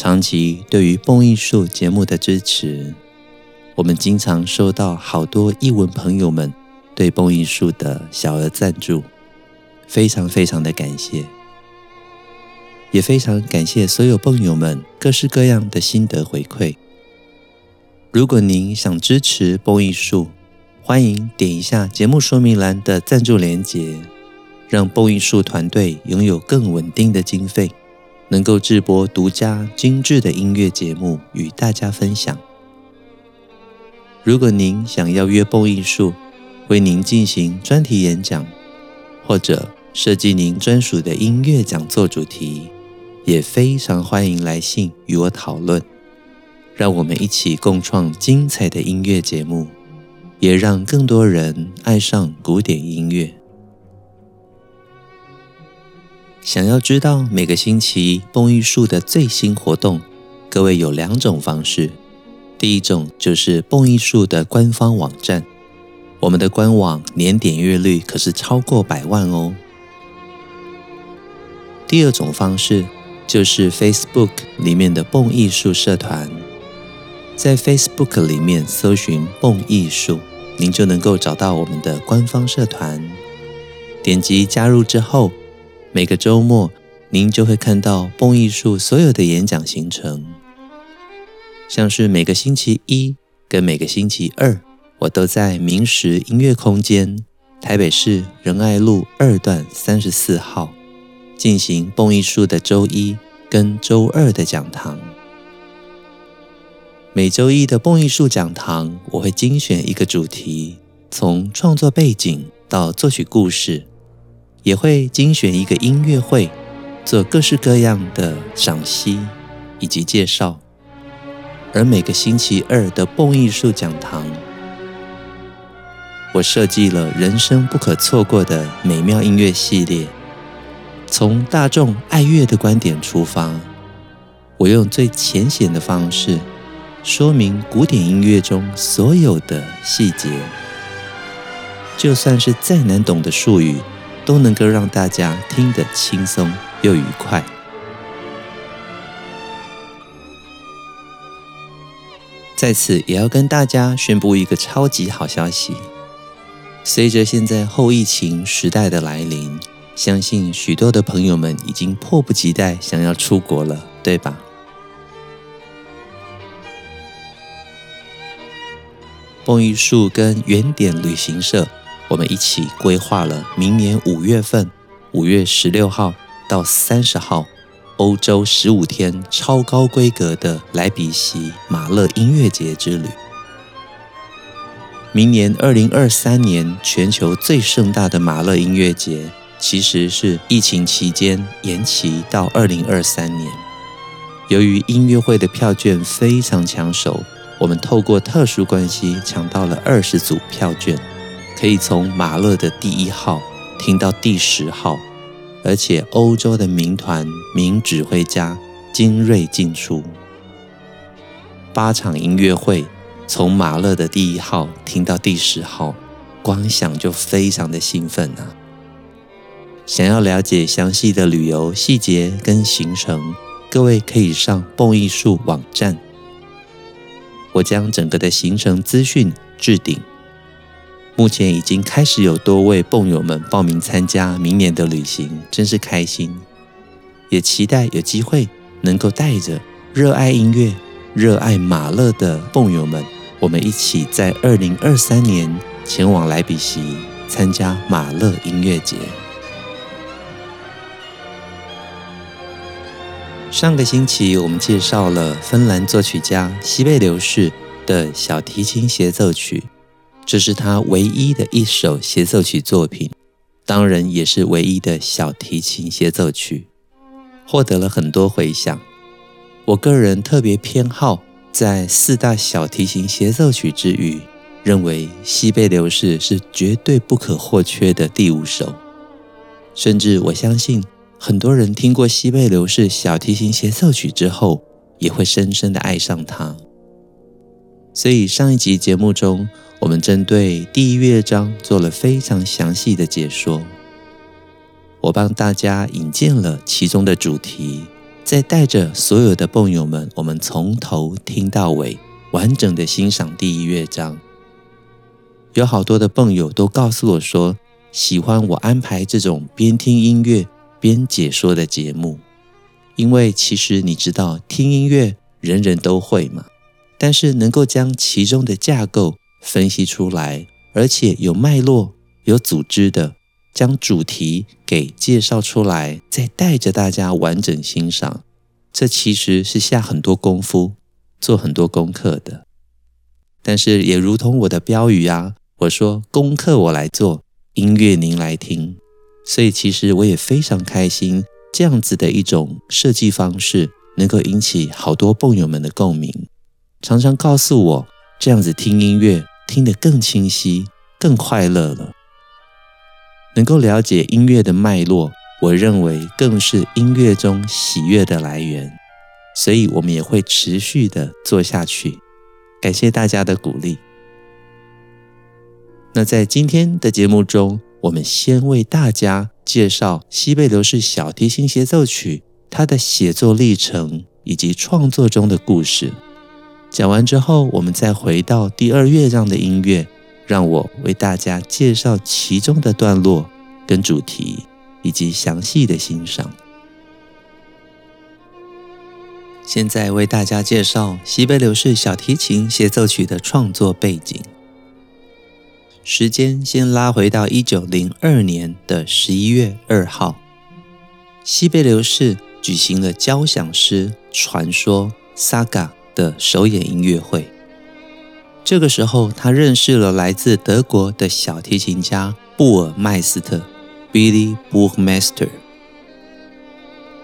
长期对于蹦艺术节目的支持，我们经常收到好多艺文朋友们对蹦艺术的小额赞助，非常非常的感谢，也非常感谢所有蹦友们各式各样的心得回馈。如果您想支持蹦艺术，欢迎点一下节目说明栏的赞助链接，让蹦艺术团队拥有更稳定的经费。能够制播独家精致的音乐节目与大家分享。如果您想要约蹦艺术为您进行专题演讲，或者设计您专属的音乐讲座主题，也非常欢迎来信与我讨论。让我们一起共创精彩的音乐节目，也让更多人爱上古典音乐。想要知道每个星期蹦艺术的最新活动，各位有两种方式。第一种就是蹦艺术的官方网站，我们的官网年点阅率可是超过百万哦。第二种方式就是 Facebook 里面的蹦艺术社团，在 Facebook 里面搜寻蹦艺术，您就能够找到我们的官方社团，点击加入之后。每个周末，您就会看到蹦艺术所有的演讲行程，像是每个星期一跟每个星期二，我都在明石音乐空间，台北市仁爱路二段三十四号进行蹦艺术的周一跟周二的讲堂。每周一的蹦艺术讲堂，我会精选一个主题，从创作背景到作曲故事。也会精选一个音乐会，做各式各样的赏析以及介绍。而每个星期二的蹦艺术讲堂，我设计了人生不可错过的美妙音乐系列。从大众爱乐的观点出发，我用最浅显的方式说明古典音乐中所有的细节，就算是再难懂的术语。都能够让大家听得轻松又愉快。在此也要跟大家宣布一个超级好消息：随着现在后疫情时代的来临，相信许多的朋友们已经迫不及待想要出国了，对吧？蹦艺术跟原点旅行社。我们一起规划了明年五月份，五月十六号到三十号，欧洲十五天超高规格的莱比锡马勒音乐节之旅。明年二零二三年全球最盛大的马勒音乐节，其实是疫情期间延期到二零二三年。由于音乐会的票券非常抢手，我们透过特殊关系抢到了二十组票券。可以从马勒的第一号听到第十号，而且欧洲的民团、民指挥家精锐进出。八场音乐会，从马勒的第一号听到第十号，光想就非常的兴奋啊！想要了解详细的旅游细节跟行程，各位可以上蹦艺术网站，我将整个的行程资讯置顶。目前已经开始有多位蹦友们报名参加明年的旅行，真是开心！也期待有机会能够带着热爱音乐、热爱马勒的蹦友们，我们一起在二零二三年前往莱比锡参加马勒音乐节。上个星期我们介绍了芬兰作曲家西贝流士的小提琴协奏曲。这是他唯一的一首协奏曲作品，当然也是唯一的小提琴协奏曲，获得了很多回响。我个人特别偏好在四大小提琴协奏曲之余，认为西贝流士是绝对不可或缺的第五首。甚至我相信，很多人听过西贝流士小提琴协奏曲之后，也会深深的爱上它。所以上一集节目中，我们针对第一乐章做了非常详细的解说。我帮大家引荐了其中的主题。再带着所有的蹦友们，我们从头听到尾，完整的欣赏第一乐章。有好多的蹦友都告诉我说，喜欢我安排这种边听音乐边解说的节目，因为其实你知道，听音乐人人都会嘛，但是能够将其中的架构分析出来，而且有脉络、有组织的。将主题给介绍出来，再带着大家完整欣赏，这其实是下很多功夫、做很多功课的。但是也如同我的标语啊，我说功课我来做，音乐您来听。所以其实我也非常开心，这样子的一种设计方式能够引起好多泵友们的共鸣，常常告诉我这样子听音乐听得更清晰、更快乐了。能够了解音乐的脉络，我认为更是音乐中喜悦的来源，所以我们也会持续的做下去。感谢大家的鼓励。那在今天的节目中，我们先为大家介绍西贝流士小提琴协奏曲，它的写作历程以及创作中的故事。讲完之后，我们再回到第二乐章的音乐。让我为大家介绍其中的段落跟主题，以及详细的欣赏。现在为大家介绍西贝流士小提琴协奏曲的创作背景。时间先拉回到一九零二年的十一月二号，西贝流士举行了交响诗传说 Saga 的首演音乐会。这个时候，他认识了来自德国的小提琴家布尔麦斯特 （Billy Burgmaster。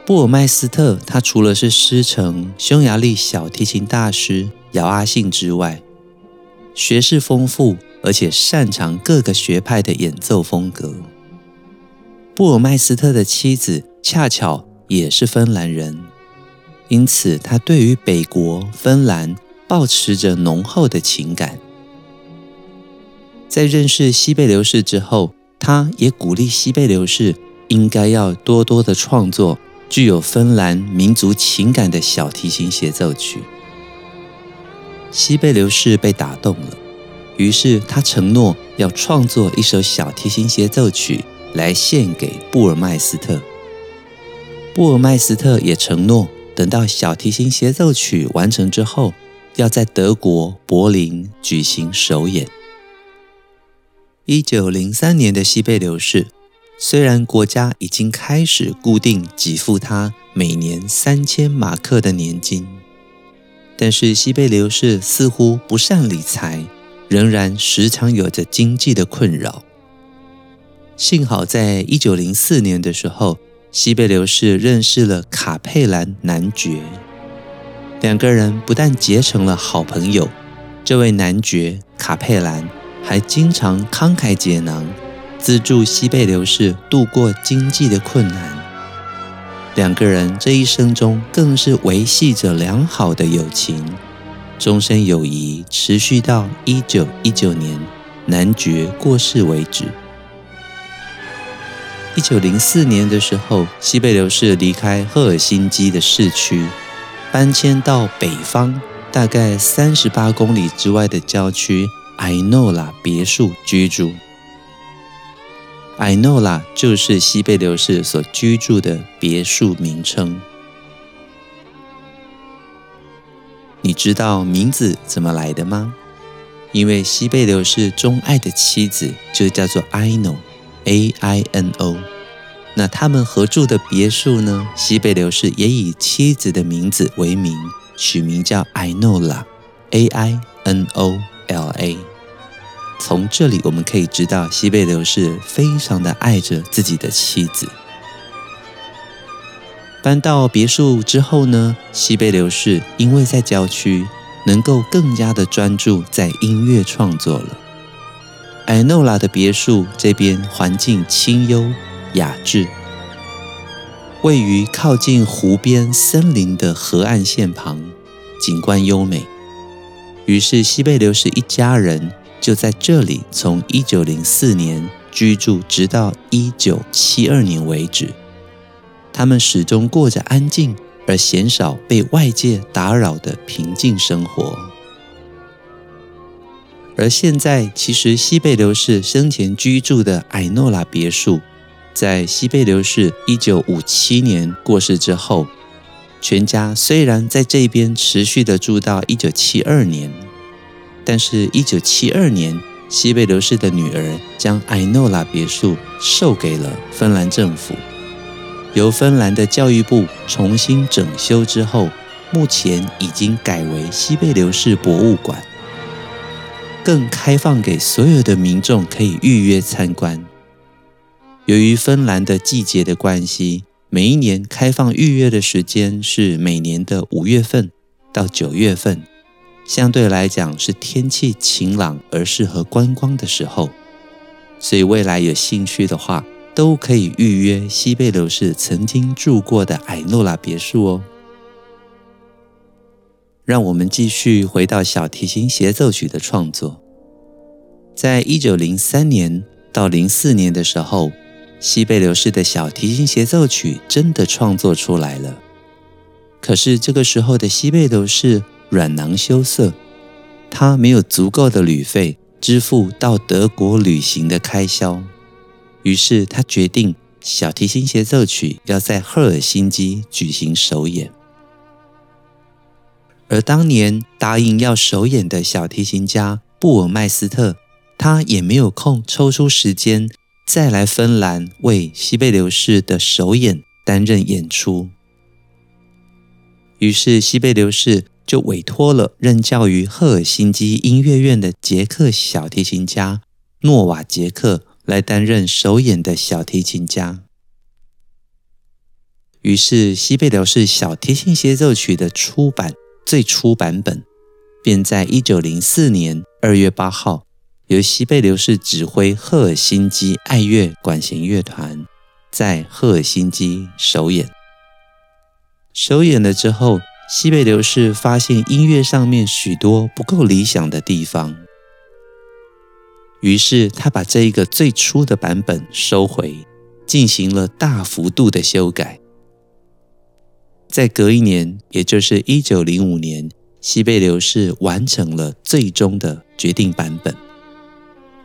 布尔麦斯特，他除了是师承匈牙利小提琴大师姚阿信之外，学识丰富，而且擅长各个学派的演奏风格。布尔麦斯特的妻子恰巧也是芬兰人，因此他对于北国芬兰。抱持着浓厚的情感，在认识西贝流士之后，他也鼓励西贝流士应该要多多的创作具有芬兰民族情感的小提琴协奏曲。西贝流士被打动了，于是他承诺要创作一首小提琴协奏曲来献给布尔麦斯特。布尔麦斯特也承诺，等到小提琴协奏曲完成之后，要在德国柏林举行首演。一九零三年的西贝流士，虽然国家已经开始固定给付他每年三千马克的年金，但是西贝流士似乎不善理财，仍然时常有着经济的困扰。幸好在一九零四年的时候，西贝流士认识了卡佩兰男爵。两个人不但结成了好朋友，这位男爵卡佩兰还经常慷慨解囊，资助西贝流士度过经济的困难。两个人这一生中更是维系着良好的友情，终身友谊持续到一九一九年男爵过世为止。一九零四年的时候，西贝流士离开赫尔辛基的市区。搬迁到北方，大概三十八公里之外的郊区艾诺拉别墅居住。艾诺拉就是西贝流士所居住的别墅名称。你知道名字怎么来的吗？因为西贝流士钟爱的妻子就叫做艾诺，A-I-N-O。那他们合住的别墅呢？西贝流士也以妻子的名字为名，取名叫艾诺拉，A-I-N-O-L-A。从这里我们可以知道，西贝流士非常的爱着自己的妻子。搬到别墅之后呢，西贝流士因为在郊区，能够更加的专注在音乐创作了。艾诺拉的别墅这边环境清幽雅致，位于靠近湖边森林的河岸线旁，景观优美。于是西贝流士一家人就在这里从一九零四年居住，直到一九七二年为止。他们始终过着安静而鲜少被外界打扰的平静生活。而现在，其实西贝流士生前居住的艾诺拉别墅，在西贝流士一九五七年过世之后，全家虽然在这边持续的住到一九七二年，但是，一九七二年，西贝流士的女儿将艾诺拉别墅授给了芬兰政府，由芬兰的教育部重新整修之后，目前已经改为西贝流士博物馆。更开放给所有的民众可以预约参观。由于芬兰的季节的关系，每一年开放预约的时间是每年的五月份到九月份，相对来讲是天气晴朗而适合观光的时候。所以未来有兴趣的话，都可以预约西贝流士曾经住过的艾诺拉别墅哦。让我们继续回到小提琴协奏曲的创作。在一九零三年到零四年的时候，西贝流士的小提琴协奏曲真的创作出来了。可是这个时候的西贝流士软囊羞涩，他没有足够的旅费支付到德国旅行的开销，于是他决定小提琴协奏曲要在赫尔辛基举行首演。而当年答应要首演的小提琴家布尔麦斯特，他也没有空抽出时间再来芬兰为西贝流士的首演担任演出。于是西贝流士就委托了任教于赫尔辛基音乐院的捷克小提琴家诺瓦杰克来担任首演的小提琴家。于是西贝流士小提琴协奏曲的出版。最初版本便在一九零四年二月八号，由西贝流士指挥赫尔辛基爱乐管弦乐团在赫尔辛基首演。首演了之后，西贝流士发现音乐上面许多不够理想的地方，于是他把这一个最初的版本收回，进行了大幅度的修改。在隔一年，也就是一九零五年，西贝流士完成了最终的决定版本。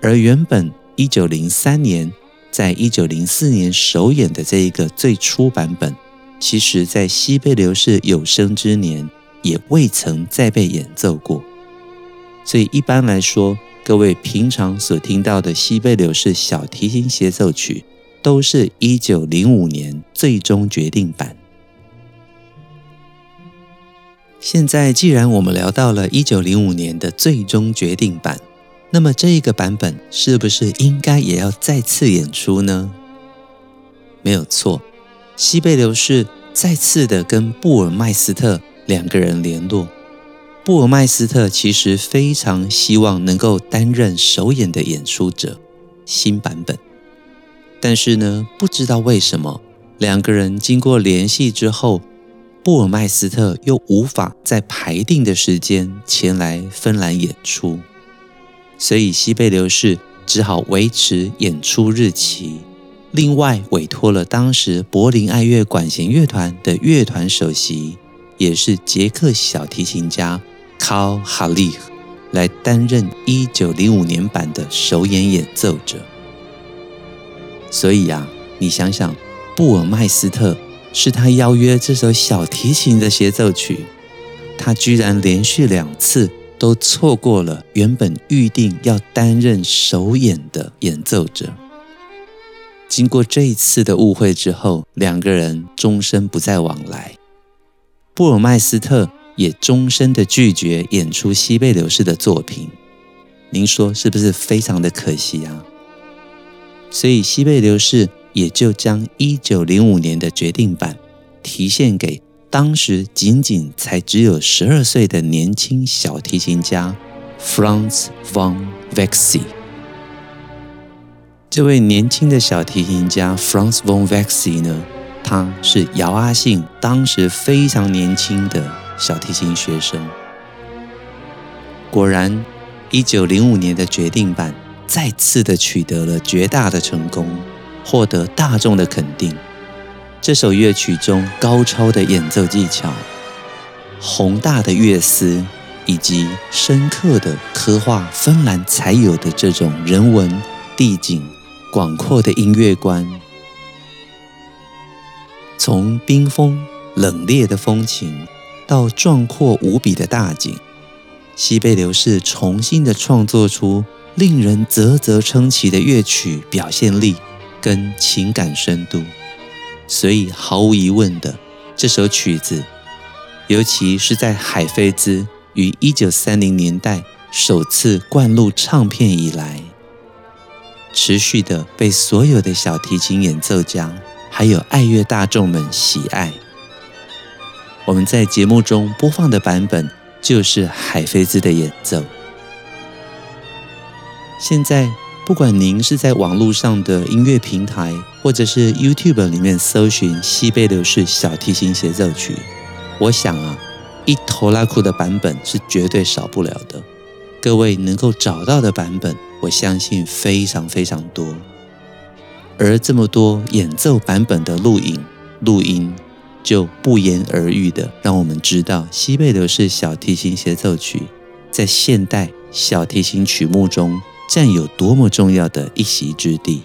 而原本一九零三年，在一九零四年首演的这一个最初版本，其实在西贝流士有生之年也未曾再被演奏过。所以一般来说，各位平常所听到的西贝流士小提琴协奏曲，都是一九零五年最终决定版。现在，既然我们聊到了一九零五年的最终决定版，那么这一个版本是不是应该也要再次演出呢？没有错，西贝流士再次的跟布尔麦斯特两个人联络。布尔麦斯特其实非常希望能够担任首演的演出者，新版本。但是呢，不知道为什么，两个人经过联系之后。布尔麦斯特又无法在排定的时间前来芬兰演出，所以西贝流士只好维持演出日期。另外，委托了当时柏林爱乐管弦乐团的乐团首席，也是捷克小提琴家 Karl Hallig 来担任1905年版的首演演奏者。所以啊，你想想，布尔麦斯特。是他邀约这首小提琴的协奏曲，他居然连续两次都错过了原本预定要担任首演的演奏者。经过这一次的误会之后，两个人终身不再往来。布尔麦斯特也终身的拒绝演出西贝流士的作品。您说是不是非常的可惜啊？所以西贝流士。也就将一九零五年的决定版提献给当时仅仅才只有十二岁的年轻小提琴家 Franz von Wechsy。这位年轻的小提琴家 Franz von Wechsy 呢，他是姚阿信当时非常年轻的小提琴学生。果然，一九零五年的决定版再次的取得了绝大的成功，获得大众的肯定。这首乐曲中高超的演奏技巧、宏大的乐思，以及深刻的刻画芬兰才有的这种人文、地景、广阔的音乐观，从冰封冷冽的风情到壮阔无比的大景，西贝流士重新的创作出令人啧啧称奇的乐曲表现力跟情感深度。所以毫无疑问的，这首曲子，尤其是在海菲兹于一九三零年代首次灌录唱片以来，持续的被所有的小提琴演奏家还有爱乐大众们喜爱。我们在节目中播放的版本就是海菲兹的演奏。现在。不管您是在网络上的音乐平台，或者是 YouTube 里面搜寻西贝流士小提琴协奏曲，我想啊，一头拉库的版本是绝对少不了的。各位能够找到的版本，我相信非常非常多。而这么多演奏版本的录影录音，就不言而喻的让我们知道西贝流士小提琴协奏曲在现代小提琴曲目中。占有多么重要的一席之地。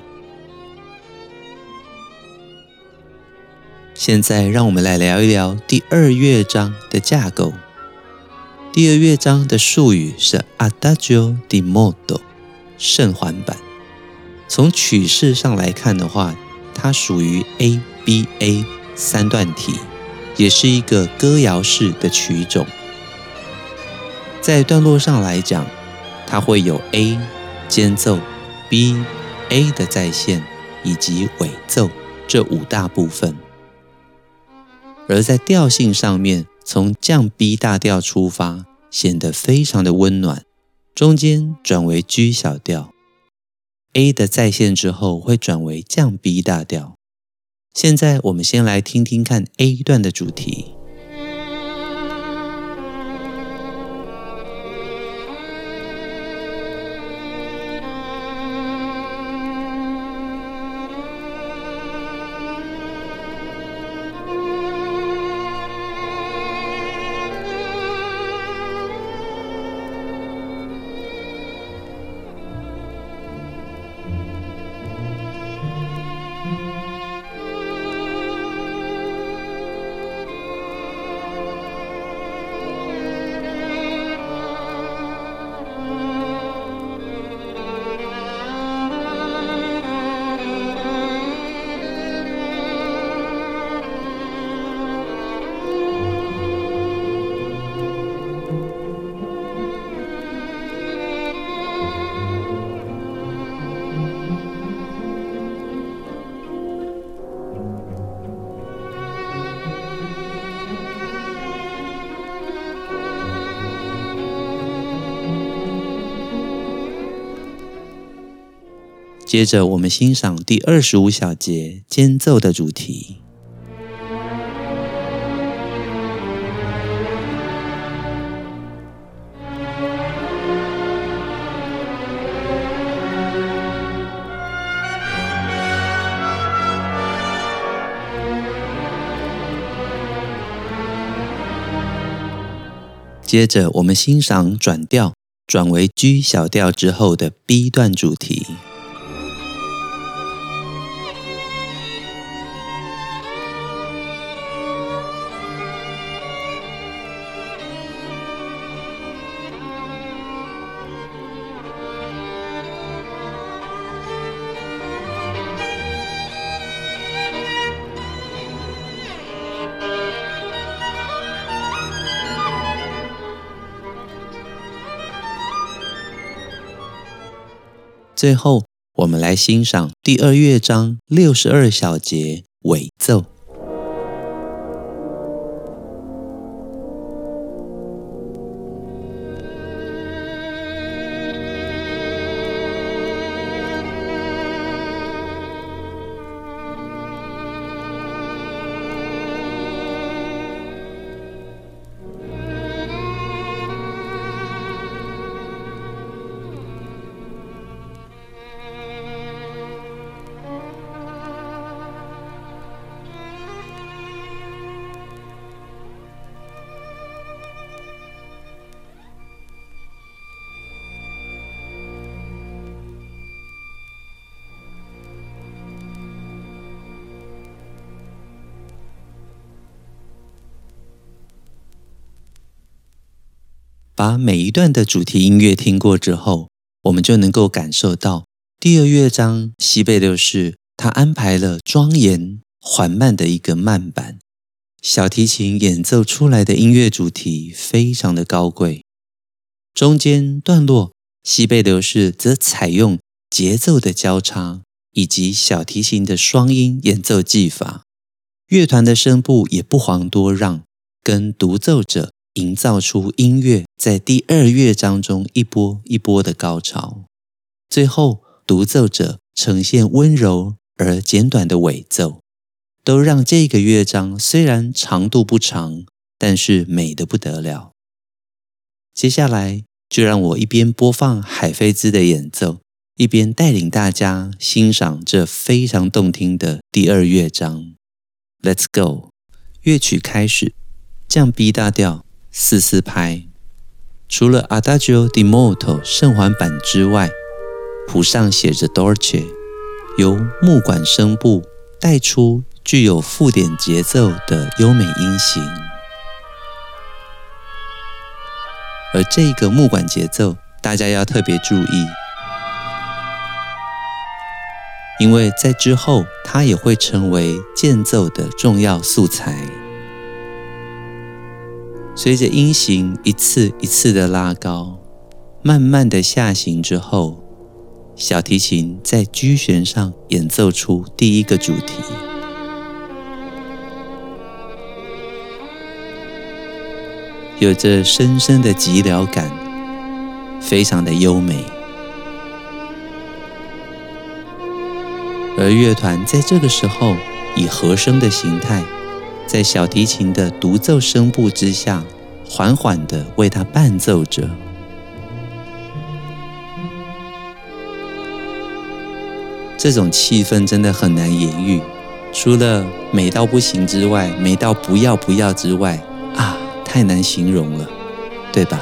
现在，让我们来聊一聊第二乐章的架构。第二乐章的术语是 Adagio di modo，圣环版。从曲式上来看的话，它属于 ABA 三段体，也是一个歌谣式的曲种。在段落上来讲，它会有 A。间奏、B、A 的再现以及尾奏这五大部分，而在调性上面，从降 B 大调出发，显得非常的温暖。中间转为 G 小调，A 的再现之后会转为降 B 大调。现在我们先来听听看 A 段的主题。接着，我们欣赏第二十五小节间奏的主题。接着，我们欣赏转调，转为 G 小调之后的 B 段主题。最后，我们来欣赏第二乐章六十二小节尾奏。把每一段的主题音乐听过之后，我们就能够感受到第二乐章西贝流士他安排了庄严缓慢的一个慢板，小提琴演奏出来的音乐主题非常的高贵。中间段落，西贝流士则采用节奏的交叉以及小提琴的双音演奏技法，乐团的声部也不遑多让，跟独奏者营造出音乐在第二乐章中一波一波的高潮，最后独奏者呈现温柔而简短的尾奏，都让这个乐章虽然长度不长，但是美得不得了。接下来，就让我一边播放海菲兹的演奏，一边带领大家欣赏这非常动听的第二乐章。Let's go！乐曲开始，降 B 大调，四四拍。除了 Adagio di molto 圣环版之外，谱上写着 Dolce，由木管声部带出具有附点节奏的优美音型。而这个木管节奏，大家要特别注意，因为在之后它也会成为间奏的重要素材。随着音型一次一次的拉高，慢慢的下行之后，小提琴在 G 弦上演奏出第一个主题。有着深深的寂寥感，非常的优美。而乐团在这个时候以和声的形态，在小提琴的独奏声部之下，缓缓的为他伴奏着。这种气氛真的很难言喻，除了美到不行之外，美到不要不要之外。啊太难形容了，对吧？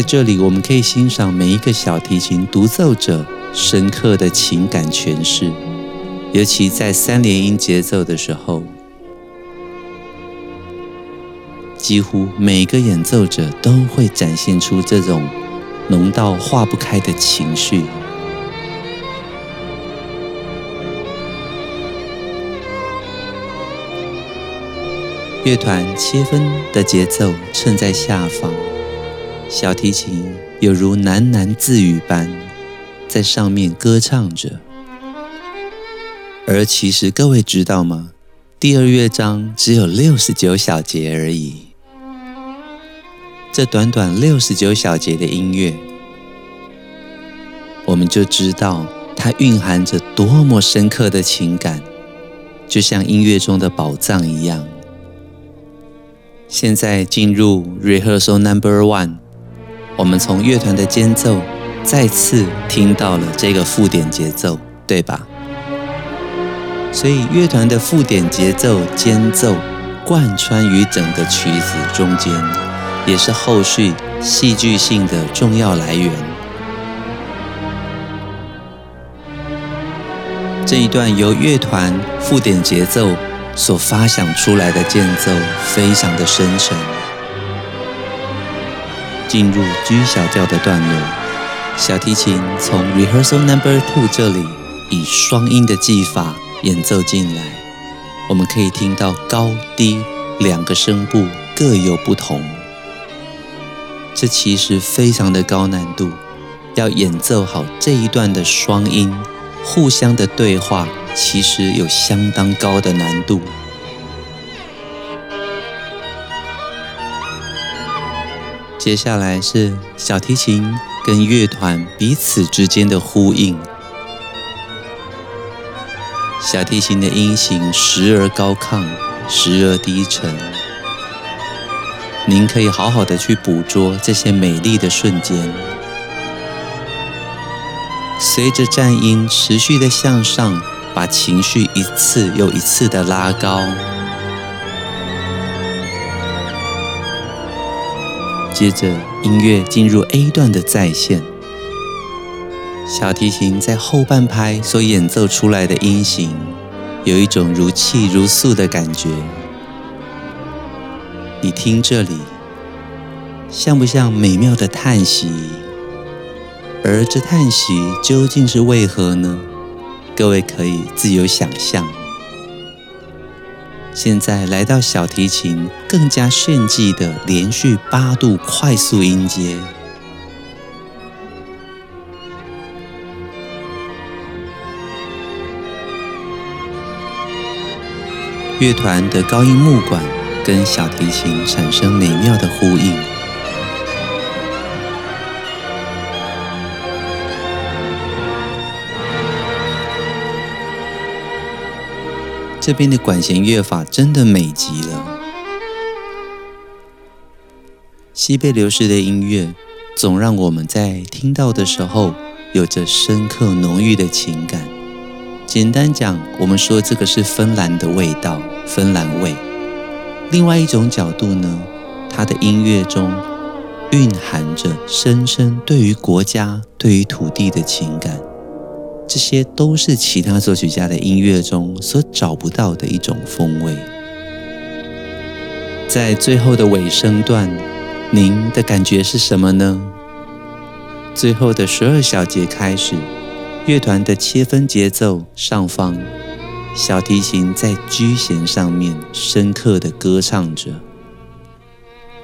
在这里，我们可以欣赏每一个小提琴独奏者深刻的情感诠释。尤其在三连音节奏的时候，几乎每个演奏者都会展现出这种浓到化不开的情绪。乐团切分的节奏衬在下方，小提琴犹如喃喃自语般在上面歌唱着。而其实各位知道吗？第二乐章只有六十九小节而已。这短短六十九小节的音乐，我们就知道它蕴含着多么深刻的情感，就像音乐中的宝藏一样。现在进入 Rehearsal Number One，我们从乐团的间奏再次听到了这个附点节奏，对吧？所以，乐团的附点节奏间奏贯穿于整个曲子中间，也是后续戏剧性的重要来源。这一段由乐团附点节奏所发响出来的间奏，非常的深沉。进入 G 小调的段落，小提琴从 Rehearsal Number Two 这里以双音的技法。演奏进来，我们可以听到高低两个声部各有不同，这其实非常的高难度。要演奏好这一段的双音互相的对话，其实有相当高的难度。接下来是小提琴跟乐团彼此之间的呼应。小提琴的音型时而高亢，时而低沉。您可以好好的去捕捉这些美丽的瞬间。随着颤音持续的向上，把情绪一次又一次的拉高，接着音乐进入 A 段的再现，小提琴在后半拍所演奏出来的音型，有一种如泣如诉的感觉。你听这里，像不像美妙的叹息？而这叹息究竟是为何呢？各位可以自由想象。现在来到小提琴更加炫技的连续八度快速音阶，乐团的高音木管跟小提琴产生美妙的呼应。这边的管弦乐法真的美极了。西贝流士的音乐总让我们在听到的时候有着深刻浓郁的情感。简单讲，我们说这个是芬兰的味道，芬兰味。另外一种角度呢，他的音乐中蕴含着深深对于国家、对于土地的情感。这些都是其他作曲家的音乐中所找不到的一种风味。在最后的尾声段，您的感觉是什么呢？最后的十二小节开始，乐团的切分节奏上方，小提琴在 G 弦上面深刻的歌唱着，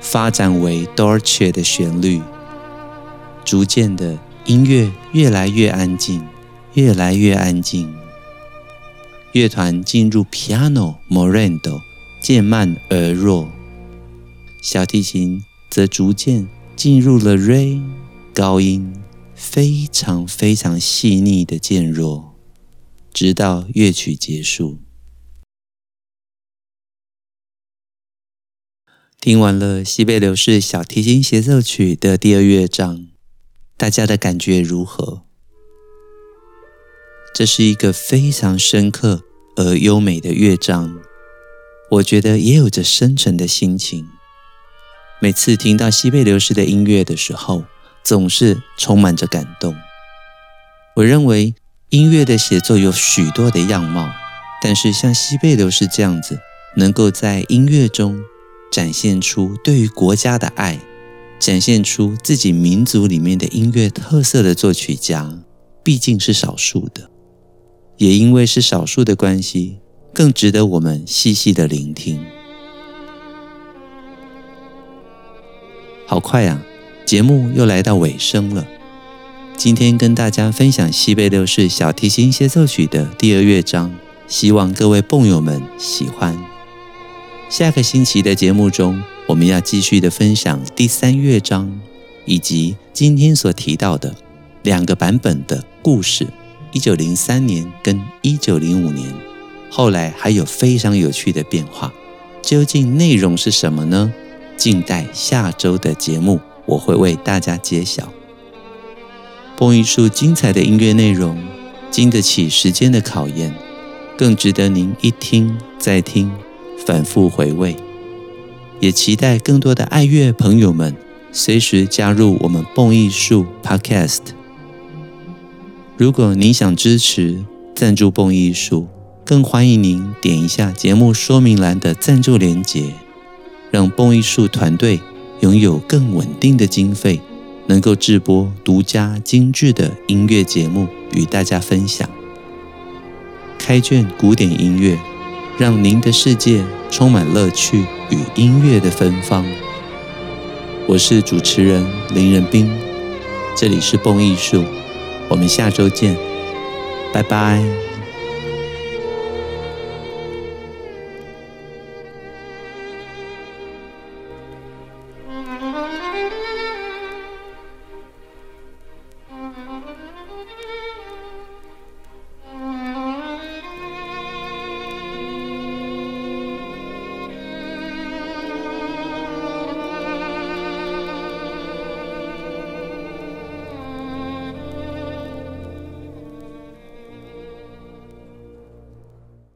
发展为 Dorche 的旋律，逐渐的音乐越来越安静。越来越安静，乐团进入 Piano Morendo，渐慢而弱，小提琴则逐渐进入了 Re 高音，非常非常细腻的渐弱，直到乐曲结束。听完了西贝流士小提琴协奏曲的第二乐章，大家的感觉如何？这是一个非常深刻而优美的乐章，我觉得也有着深沉的心情。每次听到西贝流士的音乐的时候，总是充满着感动。我认为音乐的写作有许多的样貌，但是像西贝流士这样子，能够在音乐中展现出对于国家的爱，展现出自己民族里面的音乐特色的作曲家，毕竟是少数的。也因为是少数的关系，更值得我们细细的聆听。好快啊，节目又来到尾声了。今天跟大家分享西贝流士小提琴协奏曲的第二乐章，希望各位殡友们喜欢。下个星期的节目中，我们要继续的分享第三乐章，以及今天所提到的两个版本的故事。一九零三年跟一九零五年，后来还有非常有趣的变化，究竟内容是什么呢？静待下周的节目，我会为大家揭晓。蹦艺术精彩的音乐内容，经得起时间的考验，更值得您一听再听，反复回味。也期待更多的爱乐朋友们随时加入我们蹦艺术 Podcast。如果您想支持赞助蹦艺术，更欢迎您点一下节目说明栏的赞助连结，让蹦艺术团队拥有更稳定的经费，能够制播独家精致的音乐节目与大家分享。开卷古典音乐，让您的世界充满乐趣与音乐的芬芳。我是主持人林仁斌，这里是蹦艺术。我们下周见，拜拜。